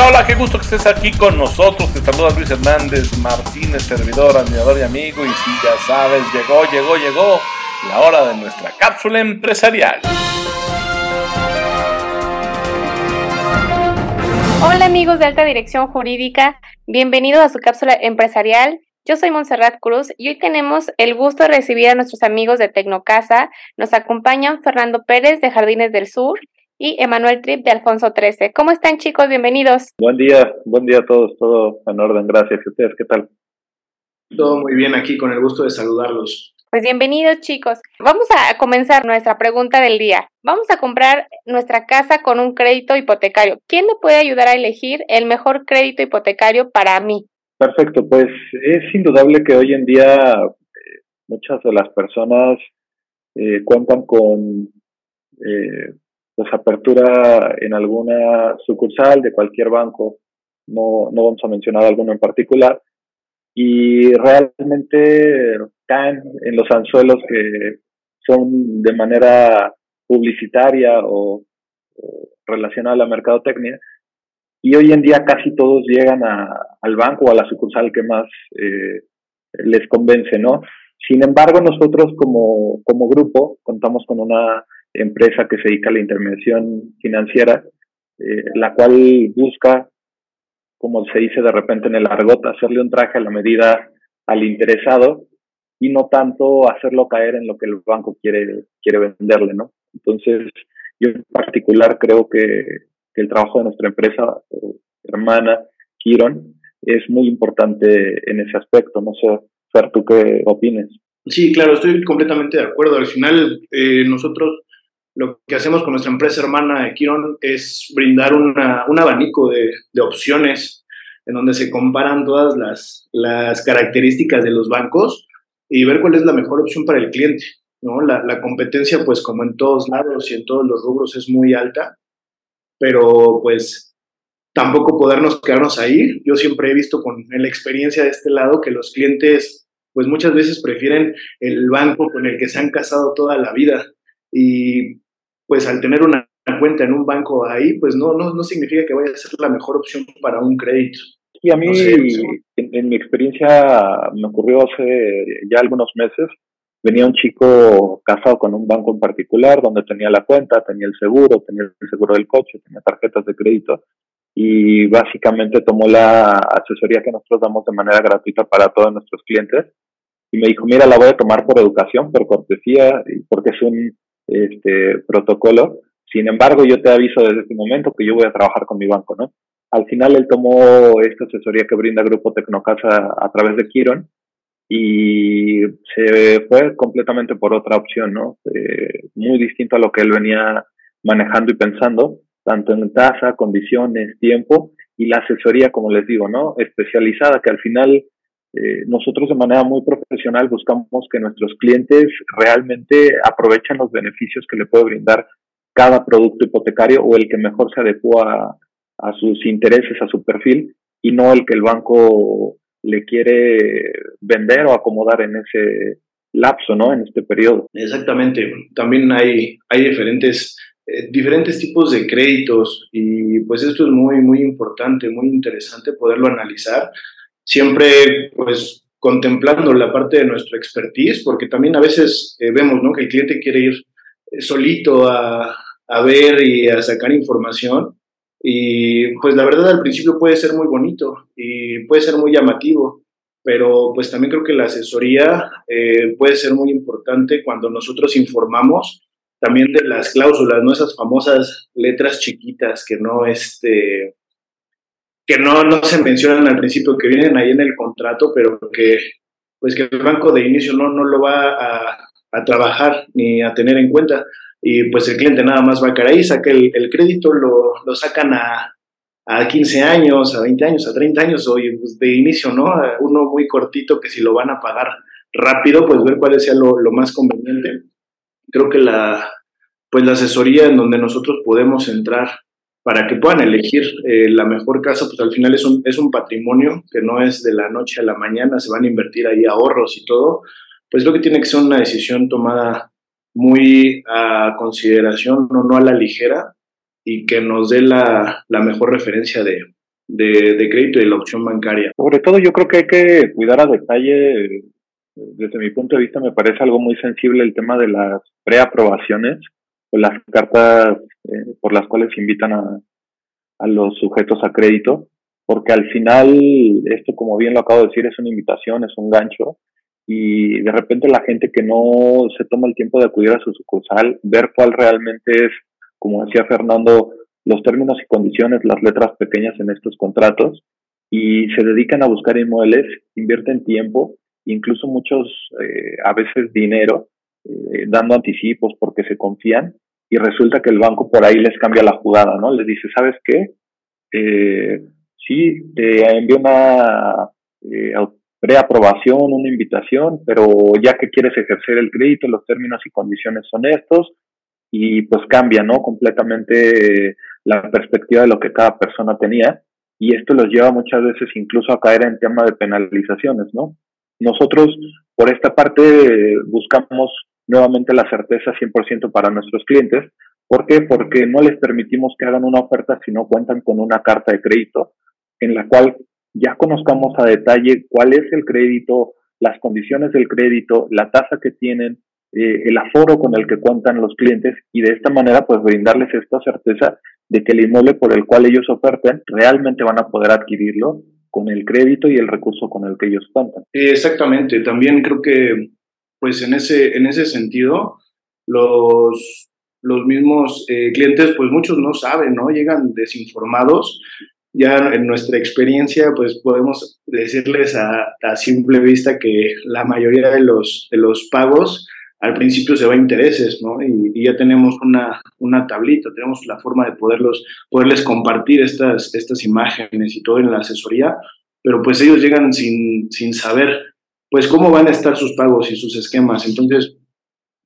Hola, hola, qué gusto que estés aquí con nosotros. Te saluda Luis Hernández Martínez, servidor, admirador y amigo. Y si ya sabes, llegó, llegó, llegó la hora de nuestra cápsula empresarial. Hola amigos de Alta Dirección Jurídica, bienvenidos a su cápsula empresarial. Yo soy Montserrat Cruz y hoy tenemos el gusto de recibir a nuestros amigos de Tecnocasa. Nos acompañan Fernando Pérez de Jardines del Sur y Emanuel Trip de Alfonso 13. ¿Cómo están chicos? Bienvenidos. Buen día, buen día a todos, todo en orden, gracias. ¿Y ustedes qué tal? Todo muy bien aquí, con el gusto de saludarlos. Pues bienvenidos chicos. Vamos a comenzar nuestra pregunta del día. Vamos a comprar nuestra casa con un crédito hipotecario. ¿Quién me puede ayudar a elegir el mejor crédito hipotecario para mí? Perfecto, pues es indudable que hoy en día eh, muchas de las personas eh, cuentan con eh, pues apertura en alguna sucursal de cualquier banco, no, no vamos a mencionar alguno en particular, y realmente caen en los anzuelos que son de manera publicitaria o, relacionada a la mercadotecnia, y hoy en día casi todos llegan al banco o a la sucursal que más eh, les convence, ¿no? Sin embargo, nosotros como, como grupo contamos con una empresa que se dedica a la intermediación financiera, eh, la cual busca, como se dice de repente en el argot, hacerle un traje a la medida al interesado y no tanto hacerlo caer en lo que el banco quiere, quiere venderle, ¿no? Entonces, yo en particular creo que, el trabajo de nuestra empresa hermana, Kiron, es muy importante en ese aspecto. No sé, Fer, ¿tú qué opines? Sí, claro, estoy completamente de acuerdo. Al final, eh, nosotros lo que hacemos con nuestra empresa hermana de Kiron es brindar una, un abanico de, de, opciones en donde se comparan todas las, las, características de los bancos y ver cuál es la mejor opción para el cliente. ¿no? La, la, competencia, pues como en todos lados y en todos los rubros, es muy alta, pero pues tampoco podernos quedarnos ahí. Yo siempre he visto con la experiencia de este lado que los clientes, pues muchas veces prefieren el banco con el que se han casado toda la vida y pues al tener una cuenta en un banco ahí, pues no, no, no significa que vaya a ser la mejor opción para un crédito. Y a mí, en, mi experiencia, me ocurrió hace ya algunos meses, venía un chico casado con un banco en particular, donde tenía la cuenta, tenía el seguro, tenía el seguro del coche, tenía tarjetas de crédito, y básicamente tomó la asesoría que nosotros damos de manera gratuita para todos nuestros clientes, y me dijo, mira, la voy a tomar por educación, por cortesía, porque es un este protocolo. Sin embargo, yo te aviso desde este momento que yo voy a trabajar con mi banco, ¿no? Al final él tomó esta asesoría que brinda Grupo Tecnocasa a través de Kiron y se fue completamente por otra opción, ¿no? Eh, muy distinto a lo que él venía manejando y pensando, tanto en tasa, condiciones, tiempo y la asesoría, como les digo, ¿no? Especializada, que al final eh, nosotros de manera muy profesional buscamos que nuestros clientes realmente aprovechen los beneficios que le puede brindar cada producto hipotecario o el que mejor se adecua a, sus intereses, a su perfil, y no el que el banco le quiere vender o acomodar en ese lapso, ¿no? En este periodo. Exactamente. También hay, hay diferentes, eh, diferentes tipos de créditos y pues esto es muy, muy importante, muy interesante poderlo analizar siempre pues contemplando la parte de nuestro expertise, porque también a veces eh, vemos ¿no? que el cliente quiere ir eh, solito a, a, ver y a sacar información. Y pues la verdad al principio puede ser muy bonito y puede ser muy llamativo, pero pues también creo que la asesoría eh, puede ser muy importante cuando nosotros informamos también de las cláusulas, ¿no? Esas famosas letras chiquitas que no, este, que no, no se mencionan al principio, que vienen ahí en el contrato, pero que pues que el banco de inicio no, no lo va a, a trabajar ni a tener en cuenta. Y pues el cliente nada más va a caer ahí, saca el, crédito, lo, lo sacan a, a 15 años, a 20 años, a 30 años, o pues de inicio, ¿no? Uno muy cortito que si lo van a pagar rápido, pues ver cuál sea lo, lo, más conveniente. Creo que la, pues la asesoría en donde nosotros podemos entrar para que puedan elegir eh, la mejor casa, pues al final es un, es un patrimonio que no es de la noche a la mañana, se van a invertir ahí ahorros y todo, pues lo que tiene que ser una decisión tomada muy a consideración, no, no a la ligera, y que nos dé la, la mejor referencia de, de, crédito y de la opción bancaria. Sobre todo yo creo que hay que cuidar a detalle, desde mi punto de vista me parece algo muy sensible el tema de las preaprobaciones las cartas eh, por las cuales invitan a, a los sujetos a crédito, porque al final esto, como bien lo acabo de decir, es una invitación, es un gancho, y de repente la gente que no se toma el tiempo de acudir a su sucursal, ver cuál realmente es, como decía Fernando, los términos y condiciones, las letras pequeñas en estos contratos, y se dedican a buscar inmuebles, invierten tiempo, incluso muchos, eh, a veces dinero, eh, dando anticipos porque se confían, y resulta que el banco por ahí les cambia la jugada, ¿no? Les dice, ¿sabes qué? Eh, sí, te envío una eh, preaprobación, una invitación, pero ya que quieres ejercer el crédito, los términos y condiciones son estos, y pues cambia, ¿no? Completamente la perspectiva de lo que cada persona tenía, y esto los lleva muchas veces incluso a caer en tema de penalizaciones, ¿no? Nosotros, por esta parte, buscamos nuevamente la certeza 100% para nuestros clientes. ¿Por qué? Porque no les permitimos que hagan una oferta si no cuentan con una carta de crédito en la cual ya conozcamos a detalle cuál es el crédito, las condiciones del crédito, la tasa que tienen, eh, el aforo con el que cuentan los clientes y de esta manera pues brindarles esta certeza de que el inmueble por el cual ellos oferten realmente van a poder adquirirlo con el crédito y el recurso con el que ellos cuentan. Exactamente, también creo que pues en ese, en ese sentido, los, los mismos eh, clientes, pues muchos no saben, ¿no? Llegan desinformados. Ya en nuestra experiencia, pues podemos decirles a, a simple vista que la mayoría de los, de los pagos al principio se va a intereses, ¿no? Y, y, ya tenemos una, una tablita, tenemos la forma de poderlos, poderles compartir estas, estas imágenes y todo en la asesoría, pero pues ellos llegan sin, sin saber pues cómo van a estar sus pagos y sus esquemas. Entonces,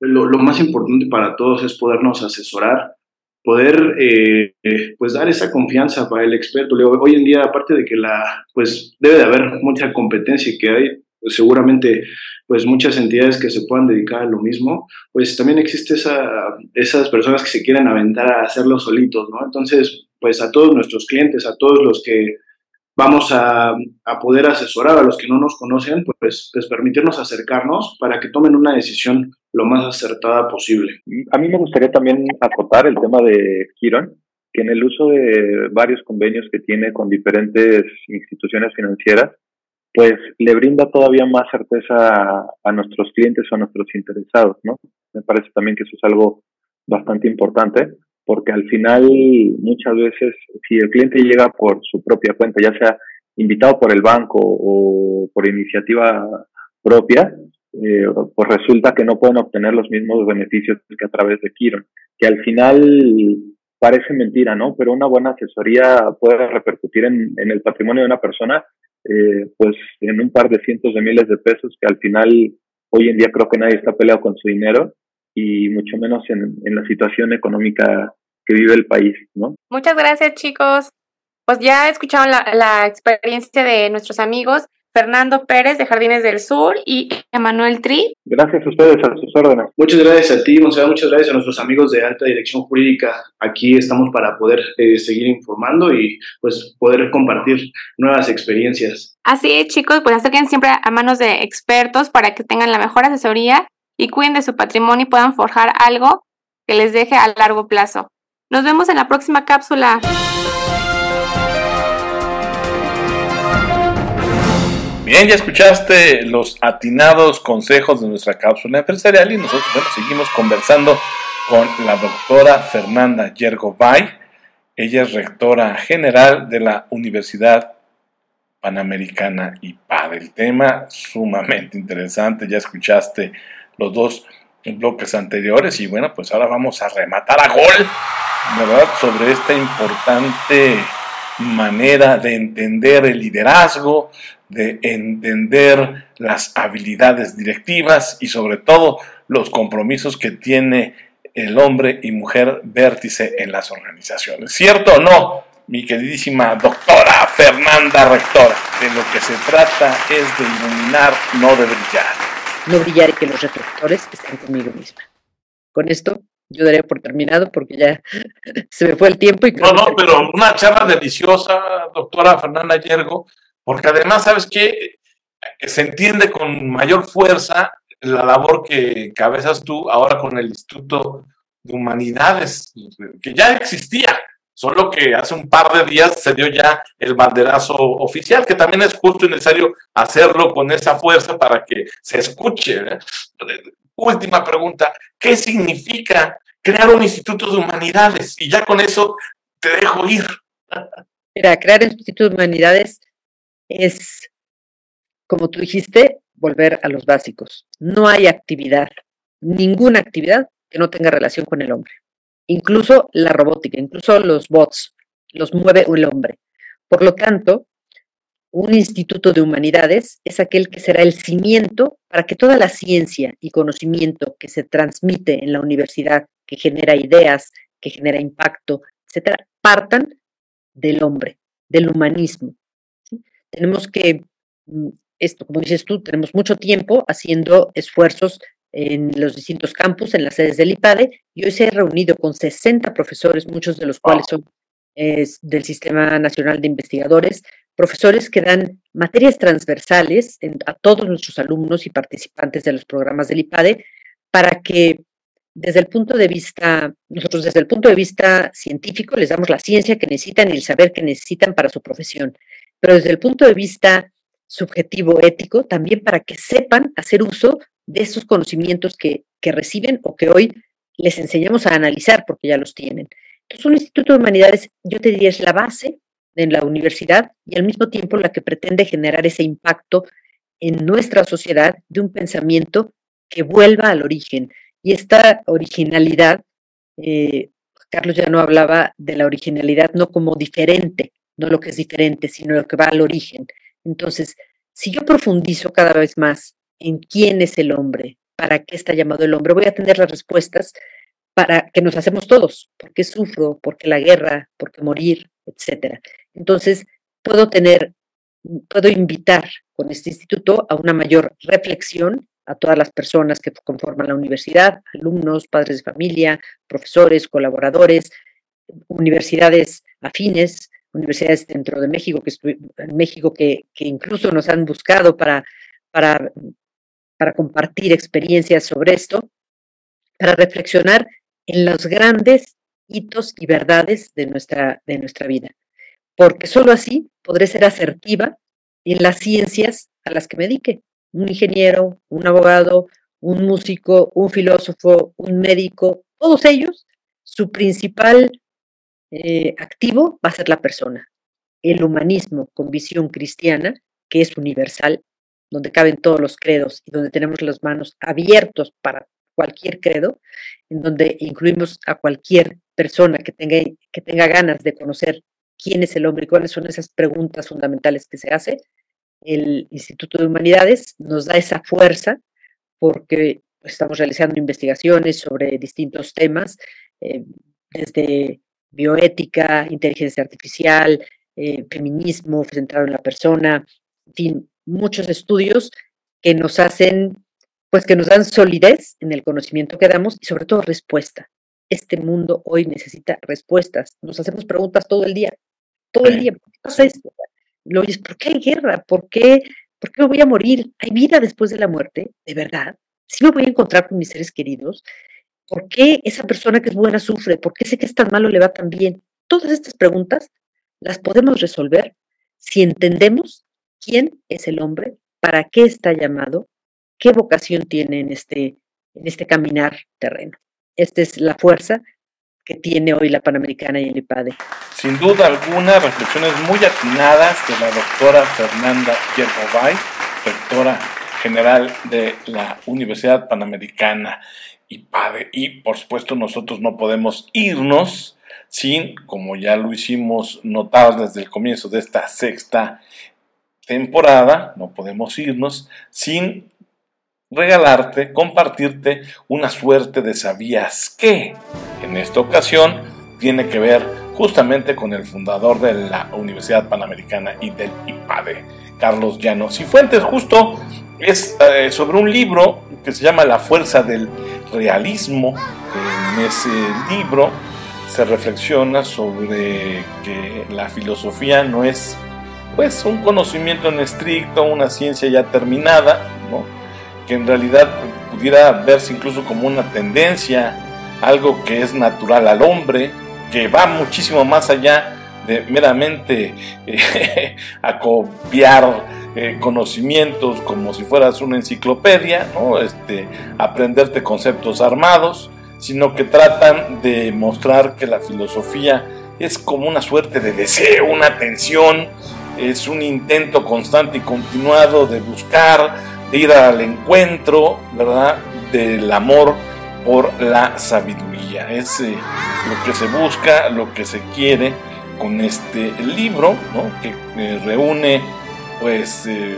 lo, más importante para todos es podernos asesorar, poder eh, pues dar esa confianza para el experto. Hoy en día, aparte de que la, pues debe de haber mucha competencia que hay, pues, seguramente pues muchas entidades que se puedan dedicar a lo mismo, pues también existe esa, esas personas que se quieren aventar a hacerlo solitos, ¿no? Entonces, pues a todos nuestros clientes, a todos los que vamos a, poder asesorar a los que no nos conocen, pues, pues permitirnos acercarnos para que tomen una decisión lo más acertada posible. A mí me gustaría también acotar el tema de Kiron, que en el uso de varios convenios que tiene con diferentes instituciones financieras, pues le brinda todavía más certeza a, nuestros clientes o a nuestros interesados, ¿no? Me parece también que eso es algo bastante importante porque al final muchas veces si el cliente llega por su propia cuenta, ya sea invitado por el banco o por iniciativa propia, eh, pues resulta que no pueden obtener los mismos beneficios que a través de Kiron, que al final parece mentira, ¿no? Pero una buena asesoría puede repercutir en, el patrimonio de una persona, eh, pues en un par de cientos de miles de pesos, que al final hoy en día creo que nadie está peleado con su dinero y mucho menos en, en la situación económica vive el país, ¿no? Muchas gracias, chicos. Pues ya escucharon la, la experiencia de nuestros amigos Fernando Pérez de Jardines del Sur y Emanuel Tri. Gracias a ustedes, a sus órdenes. Muchas gracias a ti, Monserrat, muchas gracias a nuestros amigos de Alta Dirección Jurídica. Aquí estamos para poder eh, seguir informando y pues poder compartir nuevas experiencias. Así es, chicos, pues queden siempre a manos de expertos para que tengan la mejor asesoría y cuiden de su patrimonio y puedan forjar algo que les deje a largo plazo. Nos vemos en la próxima cápsula. Bien, ya escuchaste los atinados consejos de nuestra cápsula empresarial y nosotros seguimos conversando con la doctora Fernanda Yergobay. Ella es rectora general de la Universidad Panamericana IPAD. El tema sumamente interesante, ya escuchaste los dos bloques anteriores y bueno, pues ahora vamos a rematar a gol ¿verdad? sobre esta importante manera de entender el liderazgo, de entender las habilidades directivas y sobre todo los compromisos que tiene el hombre y mujer vértice en las organizaciones. ¿Cierto o no, mi queridísima doctora Fernanda Rectora? De lo que se trata es de iluminar, no de brillar. No brillar y que los reflectores estén conmigo misma. Con esto yo daría por terminado porque ya se me fue el tiempo. Y no, no, pero una charla deliciosa, doctora Fernanda Yergo, porque además, ¿sabes qué? Se entiende con mayor fuerza la labor que cabezas tú ahora con el Instituto de Humanidades, que ya existía, solo que hace un par de días se dio ya el banderazo oficial, que también es justo y necesario hacerlo con esa fuerza para que se escuche. ¿eh? Última pregunta, ¿qué significa crear un Instituto de Humanidades? Y ya con eso te dejo ir. Mira, crear un Instituto de Humanidades es, como tú dijiste, volver a los básicos. No hay actividad, ninguna actividad que no tenga relación con el hombre. Incluso la robótica, incluso los bots, los mueve el hombre. Por lo tanto, un instituto de humanidades es aquel que será el cimiento para que toda la ciencia y conocimiento que se transmite en la universidad, que genera ideas, que genera impacto, etcétera, partan del hombre, del humanismo. Tenemos que mm, esto, como dices tú, tenemos mucho tiempo haciendo esfuerzos en los distintos campus, en las sedes del IPADE, y hoy se ha reunido con 60 profesores, muchos de los cuales son del Sistema Nacional de Investigadores, profesores que dan materias transversales a todos nuestros alumnos y participantes de los programas del IPADE para que desde el punto de vista, nosotros desde el punto de vista científico les damos la ciencia que necesitan y el saber que necesitan para su profesión, pero desde el punto de vista subjetivo ético, también para que sepan hacer uso de esos conocimientos que, que reciben o que hoy les enseñamos a analizar porque ya los tienen. Entonces, un Instituto de Humanidades, yo te diría, es la base de la universidad y al mismo tiempo la que pretende generar ese impacto en nuestra sociedad de un pensamiento que vuelva al origen. Y esta originalidad, eh, Carlos ya no hablaba de la originalidad no como diferente, no lo que es diferente, sino lo que va al origen. Entonces, si yo profundizo cada vez más en quién es el hombre, para qué está llamado el hombre, voy a tener las respuestas para que nos hacemos todos, por qué sufro, por qué la guerra, por qué morir, etcétera. Entonces, puedo tener, puedo invitar con este instituto a una mayor reflexión a todas las personas que conforman la universidad, alumnos, padres de familia, profesores, colaboradores, universidades afines, universidades dentro de México, que México que, incluso nos han buscado para, para, para compartir experiencias sobre esto, para reflexionar en los grandes hitos y verdades de nuestra, de nuestra vida. Porque solo así podré ser asertiva en las ciencias a las que me dedique. Un ingeniero, un abogado, un músico, un filósofo, un médico, todos ellos, su principal eh, activo va a ser la persona. El humanismo con visión cristiana, que es universal, donde caben todos los credos y donde tenemos las manos abiertos para cualquier credo, en donde incluimos a cualquier persona que tenga, que tenga ganas de conocer quién es el hombre y cuáles son esas preguntas fundamentales que se hace, el Instituto de Humanidades nos da esa fuerza porque estamos realizando investigaciones sobre distintos temas, eh, desde bioética, inteligencia artificial, eh, feminismo centrado en la persona, en fin, muchos estudios que nos hacen, pues que nos dan solidez en el conocimiento que damos y sobre todo respuesta. Este mundo hoy necesita respuestas. Nos hacemos preguntas todo el día, todo el día. ¿Por qué pasa esto? Lo oyes, ¿por qué hay guerra? ¿Por qué, ¿Por qué me voy a morir? ¿Hay vida después de la muerte? ¿De verdad? ¿Sí me voy a encontrar con mis seres queridos? ¿Por qué esa persona que es buena sufre? ¿Por qué sé que es tan malo le va tan bien? Todas estas preguntas las podemos resolver si entendemos quién es el hombre, para qué está llamado, qué vocación tiene en este, en este caminar terreno. Esta es la fuerza que tiene hoy la Panamericana y el IPADE. Sin duda alguna, reflexiones muy atinadas de la doctora Fernanda Yergobay, rectora general de la Universidad Panamericana y padre. Y por supuesto nosotros no podemos irnos sin, como ya lo hicimos notar desde el comienzo de esta sexta temporada, no podemos irnos sin regalarte, compartirte una suerte de sabías que en esta ocasión tiene que ver justamente con el fundador de la Universidad Panamericana y del IPADE, Carlos Llanos. Y Fuentes. Justo es eh, sobre un libro que se llama La fuerza del realismo, En ese libro se reflexiona sobre que la filosofía no es pues un conocimiento en estricto, una ciencia ya terminada, que en realidad pudiera verse incluso como una tendencia, algo que es natural al hombre, que va muchísimo más allá de meramente eh, acopiar eh, conocimientos como si fueras una enciclopedia, ¿no? este, aprenderte conceptos armados, sino que tratan de mostrar que la filosofía es como una suerte de deseo, una tensión, es un intento constante y continuado de buscar, ir al encuentro, ¿verdad? Del amor por la sabiduría. Es eh, lo que se busca, lo que se quiere con este libro, ¿no? que eh, reúne pues eh,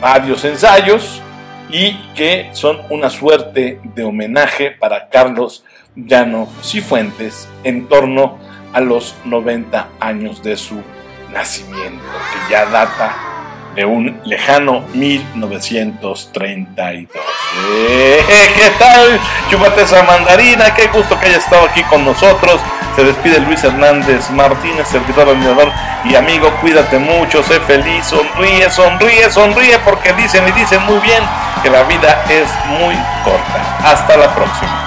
varios ensayos y que son una suerte de homenaje para Carlos Llano Cifuentes en torno a los 90 años de su nacimiento, que ya data de un lejano 1932. Eh, ¿Qué tal? Chúpate esa mandarina, qué gusto que haya estado aquí con nosotros. Se despide Luis Hernández Martínez, servidor, admirador y amigo. Cuídate mucho, sé feliz, sonríe, sonríe, sonríe, porque dicen y dicen muy bien que la vida es muy corta. Hasta la próxima.